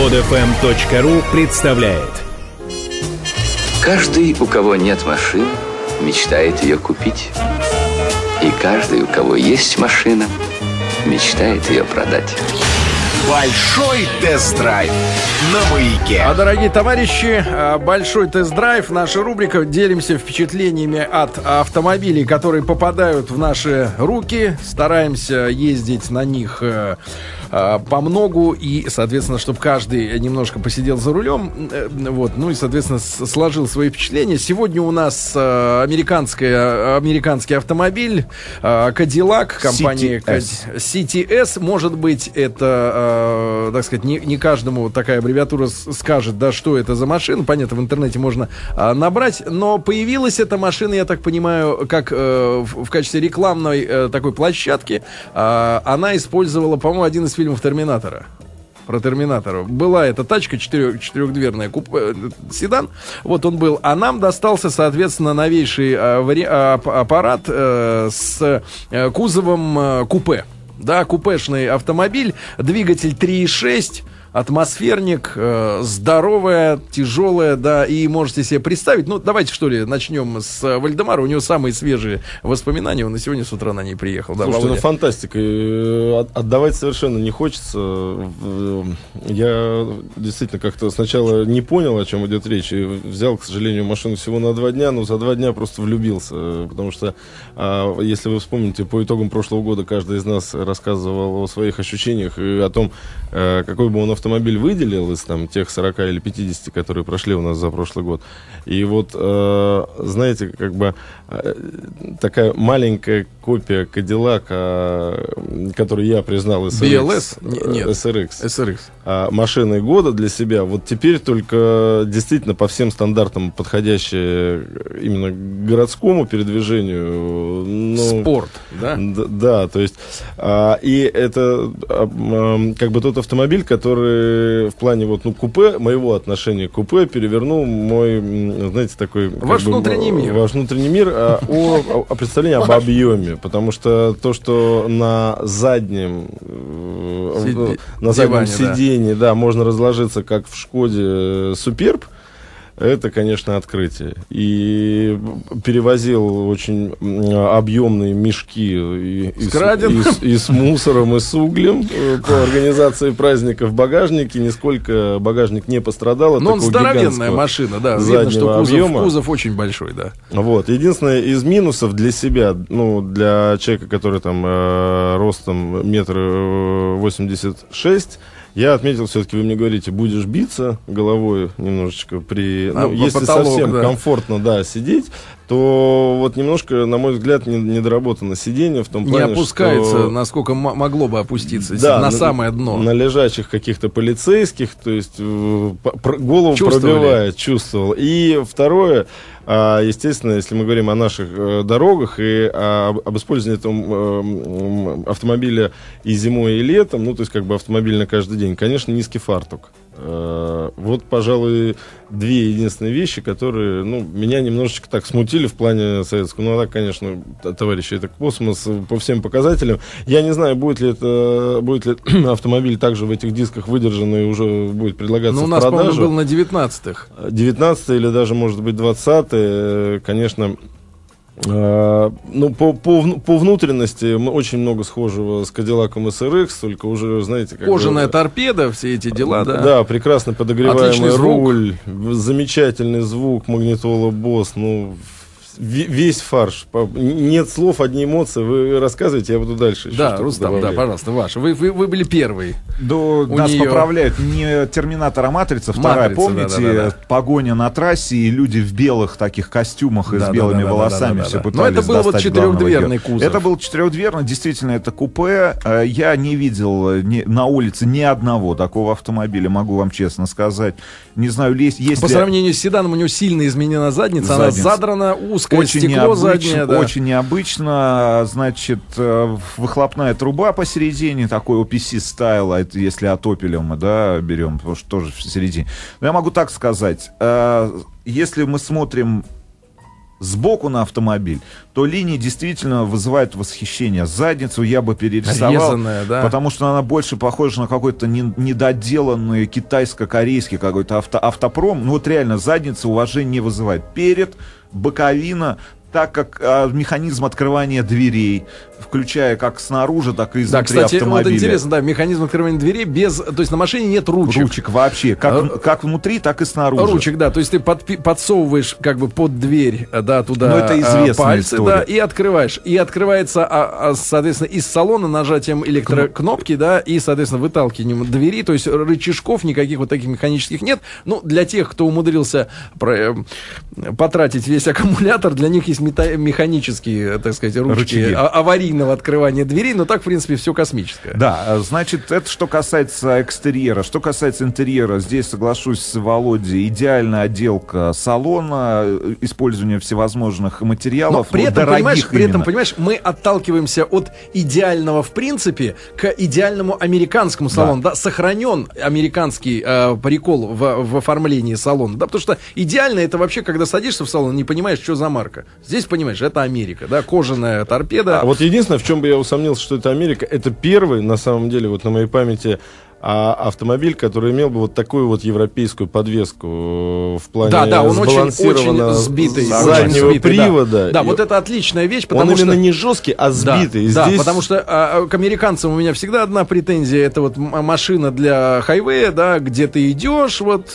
Подфм.ру представляет Каждый, у кого нет машины, мечтает ее купить. И каждый, у кого есть машина, мечтает ее продать. Большой тест-драйв на маяке. А, дорогие товарищи, а, большой тест-драйв. Наша рубрика. Делимся впечатлениями от автомобилей, которые попадают в наши руки. Стараемся ездить на них э, э, по многу и, соответственно, чтобы каждый немножко посидел за рулем. Э, вот, ну и, соответственно, сложил свои впечатления. Сегодня у нас э, американская, американский автомобиль э, Cadillac компании CTS. CTS. Может быть, это, э, так сказать, не, не каждому такая аббревиатура скажет, да, что это за машина. Понятно, в интернете можно а, набрать. Но появилась эта машина, я так понимаю, как э, в, в качестве рекламной э, такой площадки. А, она использовала, по-моему, один из фильмов Терминатора про Терминатора. Была эта тачка четырех, четырехдверная куп- э, седан. Вот он был. А нам достался, соответственно, новейший э, вари- а, ап- аппарат э, с э, кузовом э, купе. Да, купешный автомобиль, двигатель 3.6, атмосферник, э, здоровая, тяжелая, да, и можете себе представить, ну, давайте, что ли, начнем с э, Вальдемара, у него самые свежие воспоминания, он и сегодня с утра на ней приехал, да, Слушайте, ну Володя? фантастика. Э, от- Отдавать совершенно не хочется. В- Я действительно как-то сначала не понял, о чем идет речь. И взял, к сожалению, машину всего на два дня, но за два дня просто влюбился. Э, Потому что, а, если вы вспомните, по итогам прошлого года каждый из нас рассказывал о своих ощущениях и о том, э, какой бы он автомобиль выделил из там, тех 40 или 50, которые прошли у нас за прошлый год. И вот, э, знаете, как бы э, такая маленькая копия м, который я признал SRX. BLS? Не- нет. э, SRX. SRX. а, машиной года для себя. Вот теперь только действительно по всем стандартам подходящая именно городскому передвижению. Ну, Спорт, да? Да, то есть, а, и это а, м, как бы тот автомобиль, который в плане вот, ну, купе, моего отношения к купе перевернул мой, знаете, такой... Ваш бы, внутренний мир. Ваш внутренний мир, а, о, о представлении об объеме, потому что то, что на заднем, э, Сиди- на заднем диване, да. сиденье, да, можно разложиться, как в Шкоде э, Суперб, это, конечно, открытие. И перевозил очень объемные мешки и, и С и и с мусором, и с углем э, по организации праздника в багажнике. Нисколько багажник не пострадал. Ну, он здоровенная машина, да. Видно, что кузов, объема. кузов очень большой, да. Вот. Единственное из минусов для себя, ну, для человека, который там э, ростом метр восемьдесят шесть, я отметил, все-таки вы мне говорите, будешь биться головой немножечко при... А, ну, если потолок, совсем да. комфортно, да, сидеть, то вот немножко, на мой взгляд, не- недоработано сиденье в том Не плане, опускается, что... насколько могло бы опуститься Да, на, самое дно. На лежачих каких-то полицейских, то есть э, про- голову Чувствовали? пробивает, чувствовал. И второе, а, естественно, если мы говорим о наших э, дорогах и об использовании этого автомобиля и зимой, и летом, ну, то есть как бы автомобиль на каждый день, конечно, низкий фартук. Э, Вот, пожалуй, две единственные вещи, которые, ну, меня немножечко так смутили в плане советского. Ну, а так, конечно, товарищи, это космос э, по всем показателям. Я не знаю, будет ли это, будет ли автомобиль также в этих дисках выдержан и уже будет предлагаться Ну, у нас, по-моему, был на 19-х. 19 или даже, может быть, 20 э, конечно, э, ну, по, по, по внутренности мы очень много схожего с Кадиллаком SRX, только уже, знаете, как бы- Кожаная торпеда, все эти дела, да. да, прекрасно подогреваемый руль, замечательный звук, магнитола Босс, ну, весь фарш. Нет слов, одни эмоции. Вы рассказывайте, я буду дальше. Да, Рустам, да, добавлять. пожалуйста, ваш. Вы, вы, вы были первый. Да, У нас неё- поправляют не Терминатор, а Матрица. Вторая, Матрица, помните, да-да-да-да. погоня на трассе, и люди в белых таких костюмах и с Да-да-да-да-да-да-да. белыми волосами все Но пытались это был вот четырехдверный кузов. Это был четырехдверный, действительно, это купе. Э, Я не видел э, ни- на улице ни одного такого автомобиля, могу вам честно сказать. Не знаю, есть, есть По ли- сравнению с седаном у него сильно изменена задница, она Задница. задрана, узкое очень стекло необычно, заднее. да. очень необычно, значит, э, выхлопная труба посередине, такой OPC стайл, а если от Opel мы, да, берем, потому что тоже в середине. Но я могу так сказать, э, если мы смотрим сбоку на автомобиль, то линия действительно вызывает восхищение. Задницу я бы перерисовал, Резаная, да. потому что она больше похожа на какой-то не- недоделанный китайско-корейский какой-то авто, автопром. Ну вот реально задница уважения не вызывает. Перед, боковина, так как а, механизм открывания дверей, включая как снаружи, так и Да, изнутри кстати, вот автомобиля. интересно, да, механизм открывания дверей без, то есть на машине нет ручек. Ручек вообще, как, А, как внутри, так и снаружи. Ручек, да, то есть ты подпи- подсовываешь как бы под дверь, да, туда Ну, это известная пальцы, история. да, и открываешь. И открывается, а, а, соответственно, из салона нажатием электрокнопки, да, и, соответственно, выталкиванием двери, то есть рычажков никаких вот таких механических нет. Ну, для тех, кто умудрился про- э, потратить весь аккумулятор, для них есть мета- механические, так сказать, ручки а- аварийного открывания дверей, но так, в принципе, все космическое. Да, э, значит, это что касается экстерьера. Что касается интерьера, здесь соглашусь с Володей. Идеальная отделка салона, э, использование всевозможных Но материалов. при ну, этом, дорогих понимаешь, при этом, именно. понимаешь, мы отталкиваемся от идеального в принципе к идеальному американскому салону. Да, сохранен американский э, прикол в, в оформлении салона. Да, потому что идеально это вообще, когда садишься в салон, не понимаешь, что за марка. Здесь понимаешь, это Америка, да, кожаная торпеда. А вот единственное, в чем бы я усомнился, что это Америка, это первый, на самом деле, вот на моей памяти, а, автомобиль, который имел бы вот такую вот европейскую подвеску э, в плане Да, да, он очень, очень сбитый. очень заднего сбитый, да. привода. Да, И вот это отличная вещь, потому он что... именно не жесткий, а Да, сбитый. Да, Здесь потому что а, к американцам у меня всегда одна претензия. Это вот машина для хайвея, да, где ты идешь вот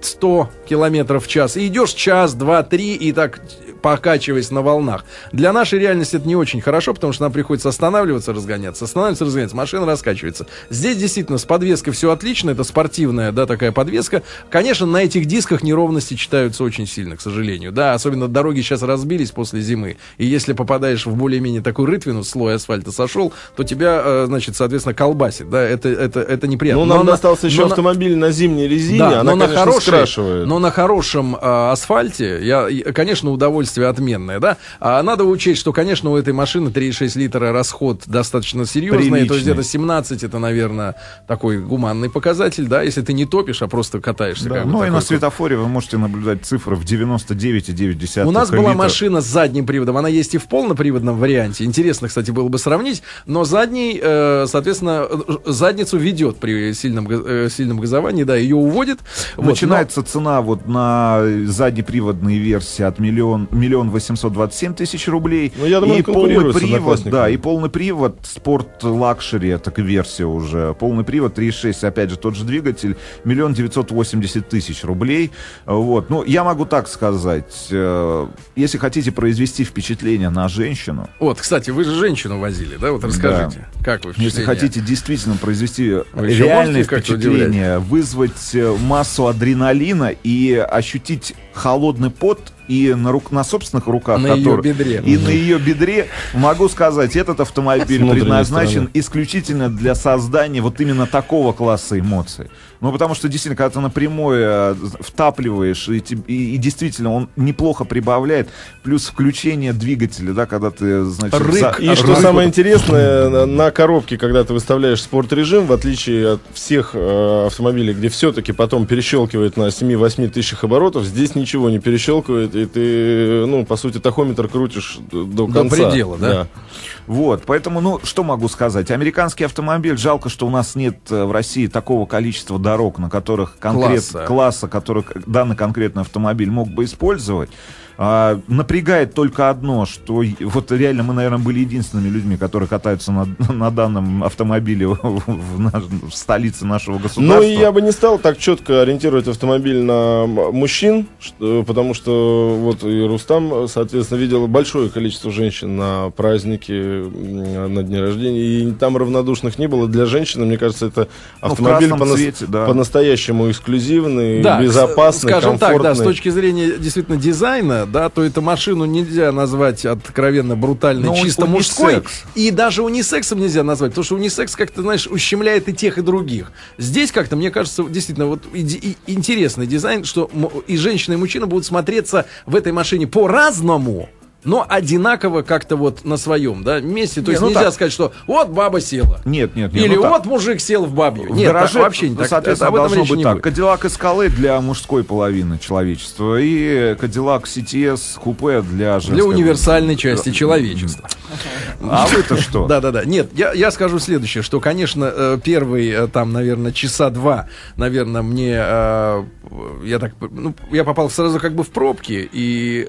100 километров в час, и идешь час, два, три, и так покачиваясь на волнах. Для нашей реальности это не очень хорошо, потому что нам приходится останавливаться, разгоняться, останавливаться, разгоняться, машина раскачивается. Здесь действительно с подвеской все отлично, это спортивная, да, такая подвеска. Конечно, на этих дисках неровности читаются очень сильно, к сожалению, да, особенно дороги сейчас разбились после зимы, и если попадаешь в более-менее такую рытвину, слой асфальта сошел, то тебя, э, значит, соответственно, колбасит, да, это, это, это неприятно. Ну, нам Но на- достался еще но на- автомобиль на зимней резине, да, она, но на конечно, хорошей- скрашивает. но на хорошем э, асфальте, я, конечно, удовольствие отменное, да. А надо учесть, что, конечно, у этой машины 3,6 литра расход достаточно серьезный, то есть Приличный. где-то 17 это, наверное, такой гуманный показатель, да, если ты не топишь, а просто катаешься. Да, как ну и на светофоре вы можете наблюдать цифры в 99,9 У нас была литра. машина с задним приводом, она есть и в полноприводном варианте. Интересно, кстати, было бы сравнить, но задний, э, соответственно, э, задницу ведет при сильном, э, сильном газовании, да, ее уводит. Вот, но- Начинается цена вот на заднеприводные версии от миллион, миллион восемьсот двадцать семь тысяч рублей. Ну, я думаю, и полный привод, да, и полный привод Sport Luxury, это версия уже. Полный привод 3.6, опять же, тот же двигатель, миллион девятьсот восемьдесят тысяч рублей. Вот, ну, я могу так сказать, э, если хотите произвести впечатление на женщину, Вот, кстати, вы же женщину возили, да? Вот расскажите, как вы если впечатление? хотите действительно произвести Вы реальное впечатление, вызвать э, массу адреналина и ощутить холодный пот и на, рук, на собственных руках, На который- бедре. и на ее бедре, могу сказать, этот автомобиль предназначен стороны. исключительно для создания вот именно такого класса эмоций. Ну, потому что действительно, когда ты напрямую э, втапливаешь, и, и- и действительно он неплохо прибавляет, плюс включение двигателя, да, когда ты, значит, Рык. И что рык- самое интересное, на, на коробке, когда ты выставляешь спорт-режим, в отличие от всех э, автомобилей, где все-таки потом перещелкивает на 7-8 тысячах оборотов, здесь ничего не перещелкивает, и ты, ну, по сути, тахометр крутишь до До конца. предела, да? Вот, поэтому, ну, что могу сказать? Американский автомобиль, жалко, что у нас нет э, в России такого количества дорог, на которых конкрет, Класса. класса, который данный конкретный автомобиль мог бы использовать. А, напрягает только одно, что вот реально мы, наверное, были единственными людьми, которые катаются на, на данном автомобиле в, в наш- в столице нашего государства. Ну и я бы не стал так четко ориентировать автомобиль на мужчин, что- потому что вот и Рустам, соответственно, видел большое количество женщин на празднике, на дне рождения, и там равнодушных не было. Для женщины, мне кажется, это Ну, автомобиль красном понас- цвете, да. по-настоящему эксклюзивный, Да, безопасный, скажем так, да, с комфортный. точки зрения действительно дизайна, да, то эту машину нельзя назвать откровенно брутальной, Ну, чисто унисекс. мужской. И даже унисексом нельзя назвать, потому что унисекс как-то, знаешь, ущемляет и тех, и других. Здесь как-то, мне кажется, действительно, вот иди- и- интересный дизайн, что и женщина, и мужчина будут смотреться в этой машине по-разному, но одинаково как-то вот на своем, да, месте. То Не, есть ну нельзя так. сказать, что вот баба села. Нет, нет, нет. Или ну так. вот мужик сел в бабью. В Нет, гараже, так вообще не так. соответственно, об этом должно быть так. будет. Кадиллак Эскалей для мужской половины человечества и Кадиллак CTS купе для женской. Для универсальной части человечества. А вы-то что? Да, да, да. Нет, я, я скажу следующее, что, конечно, э, первый э, там, наверное, часа два, наверное, мне э, я так, ну, я попал сразу как бы в пробки и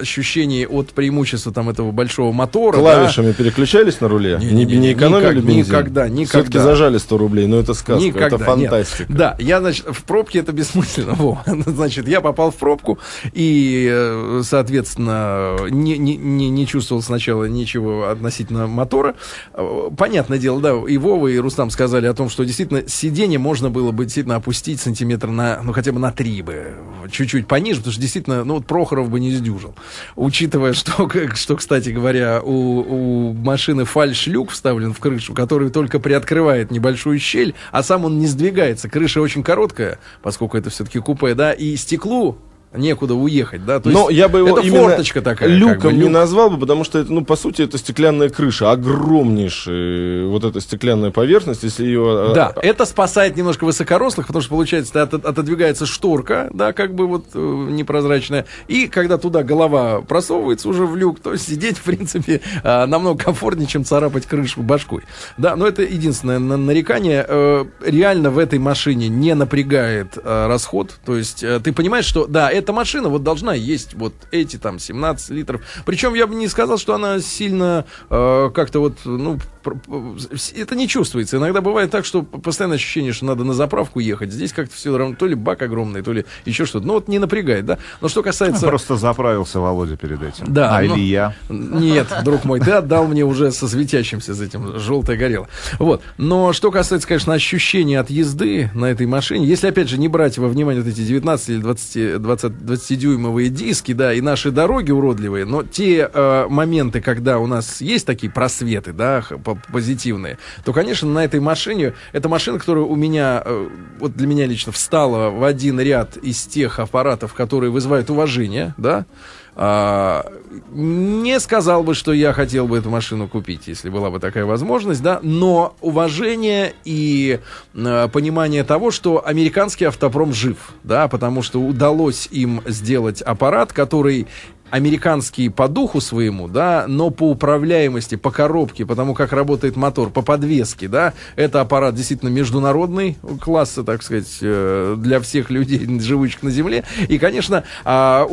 ощущение от преимущества там этого большого мотора. да, Клавишами переключались на руле? Не, Не-не-не, не экономили никак- бензин? никогда, никогда. Все-таки зажали 100 рублей, но это сказка, Никогда, это нет. фантастика. Да, я, значит, в пробке это бессмысленно. Во. Значит, я попал в пробку и, соответственно, не, не, не, не чувствовал сначала ничего относительно мотора. Э, Понятное дело, да, и Вова, и Рустам сказали о том, что действительно сиденье можно было бы действительно опустить сантиметр на, ну, хотя бы на три бы, чуть-чуть пониже, потому что действительно, ну, вот Прохоров бы не сдюжил. Учитывая, что, как- что кстати говоря, у, у машины фальш-люк вставлен в крышу, который только приоткрывает небольшую щель, а сам он не сдвигается. Крыша очень короткая, поскольку это все-таки купе, да, и стеклу некуда уехать, да. То Но есть я бы его это именно форточка такая. люком как бы, не люк. назвал бы, потому что это, ну, по сути, это стеклянная крыша, огромнейшая вот эта стеклянная поверхность, если ее... а, Да, это спасает немножко высокорослых, потому что, получается, от- отодвигается шторка, да, как бы вот э, непрозрачная, и когда туда голова просовывается уже в люк, то сидеть, в принципе, э, намного комфортнее, чем царапать крышу башкой. Да, но это единственное на- нарекание. Э, Реально в этой машине не напрягает э, расход, то есть э, ты понимаешь, что, да, эта машина вот должна есть вот эти там 17 литров, причем я бы не сказал, что она сильно э, как-то вот, ну, это не чувствуется. Иногда бывает так, что постоянное ощущение, что надо на заправку ехать. Здесь как-то все равно, то ли бак огромный, то ли еще что-то. Ну вот не напрягает, да. Но что касается... Просто заправился Володя перед этим. Да, А но- или я. Нет, друг мой, ты отдал мне уже со светящимся, с этим желтое горело. Вот. Но что касается, конечно, ощущения от езды на этой машине, если, опять же, не брать во внимание вот эти 19 или 20, 20, 20-дюймовые диски, да, и наши дороги уродливые, но те э, моменты, когда у нас есть такие просветы, да, позитивные, то, конечно, на этой машине, это машина, которая у меня, э, вот для меня лично встала в один ряд из тех аппаратов, которые вызывают уважение, да, а, не сказал бы, что я хотел бы эту машину купить, если была бы такая возможность, да, но уважение и э, понимание того, что американский автопром жив, да, потому что удалось им сделать аппарат, который американский по духу своему, да, но по управляемости, по коробке, потому как работает мотор, по подвеске, да, это аппарат действительно международный класса, так сказать, э, для всех людей, живущих на Земле. И, конечно, а,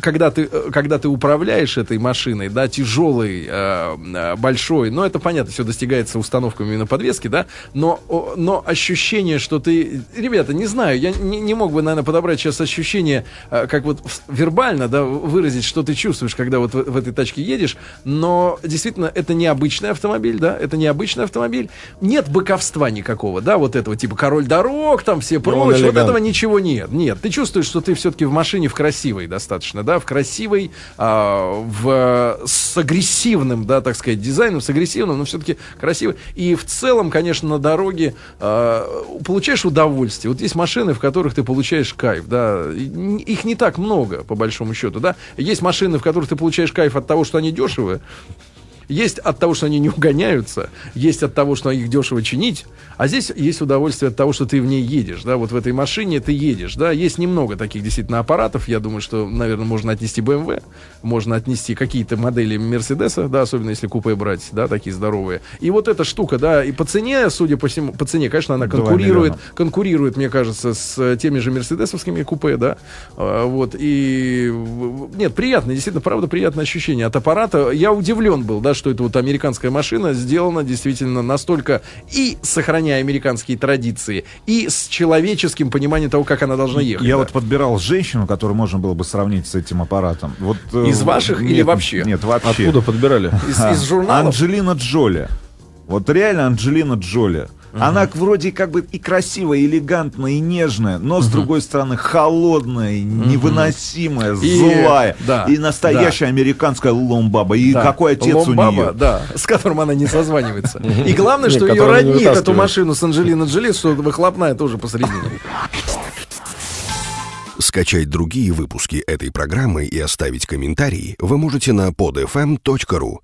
когда, ты, э, когда ты управляешь этой машиной, да, тяжелой, э, большой, но это понятно, все достигается установками именно подвески, да, но, но ощущение, что ты... Ребята, не знаю, я не, не мог бы, наверное, подобрать сейчас ощущение, как вот вербально, да, выразить, что ты чувствуешь, когда вот в, в этой тачке едешь, но действительно это необычный автомобиль, да, это необычный автомобиль. Нет быковства никакого, да, вот этого типа король дорог, там все он прочее, вот этого ничего нет. Нет, ты чувствуешь, что ты все-таки в машине в красивой достаточно, да, в красивой, а, в, с агрессивным, да, так сказать, дизайном, с агрессивным, но все-таки красивой. И в целом, конечно, на дороге а, получаешь удовольствие. Вот есть машины, в которых ты получаешь кайф, да, их не так много, по большому счету, да. Есть машины, в которых ты получаешь кайф от того, что они дешевые, есть от того, что они не угоняются, есть от того, что их дешево чинить, а здесь есть удовольствие от того, что ты в ней едешь, да, вот в этой машине ты едешь, да, есть немного таких действительно аппаратов, я думаю, что, наверное, можно отнести BMW, можно отнести какие-то модели Мерседеса, да, особенно если купе брать, да, такие здоровые. И вот эта штука, да, и по цене, судя по всему, по цене, конечно, она конкурирует, конкурирует, мне кажется, с теми же мерседесовскими купе, да, А, вот, и, нет, приятно, действительно, правда, приятное ощущение от аппарата. Я удивлен был, да, что это вот американская машина сделана действительно настолько и сохраняя американские традиции, и с человеческим пониманием того, как она должна ехать. Я да. вот подбирал женщину, которую можно было бы сравнить с этим аппаратом. Вот, э, Из ваших или нет, вообще? Нет, вообще. Откуда подбирали? из, из журналов. Анджелина Джоли. Вот реально Анджелина Джоли. Она вроде как бы и красивая, и элегантная, и нежная, но с другой стороны холодная, и невыносимая, И- злая. да, и настоящая американская ломбаба. И Да. какой отец Ломбаба, у нее. да, с которым она не созванивается. И главное, что ее роднит эту машину с Анджелиной Джоли, что выхлопная тоже посередине. Скачать другие выпуски этой программы и оставить комментарии вы можете на podfm.ru.